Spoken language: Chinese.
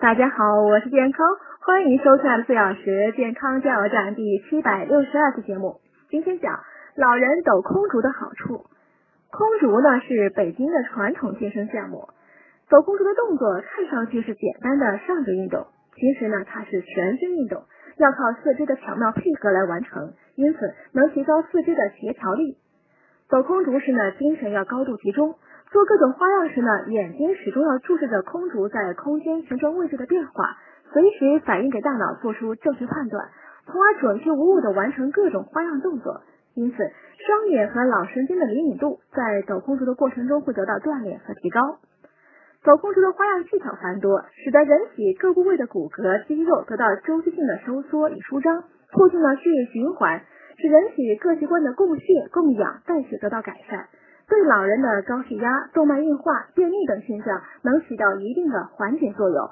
大家好，我是健康，欢迎收看四小时健康加油站第七百六十二期节目。今天讲老人抖空竹的好处。空竹呢是北京的传统健身项目，抖空竹的动作看上去是简单的上肢运动，其实呢它是全身运动，要靠四肢的巧妙配合来完成，因此能提高四肢的协调力。抖空竹时呢，精神要高度集中。做各种花样时呢，眼睛始终要注视着空竹在空间旋转位置的变化，随时反映给大脑做出正确判断，从而准确无误的完成各种花样动作。因此，双眼和脑神经的灵敏度在抖空竹的过程中会得到锻炼和提高。抖空竹的花样技巧繁多，使得人体各部位的骨骼肌肉得到周期性的收缩与舒张，促进了血液循环，使人体各器官的供血、供氧、代谢得到改善。对老人的高血压、动脉硬化、便秘等现象能起到一定的缓解作用。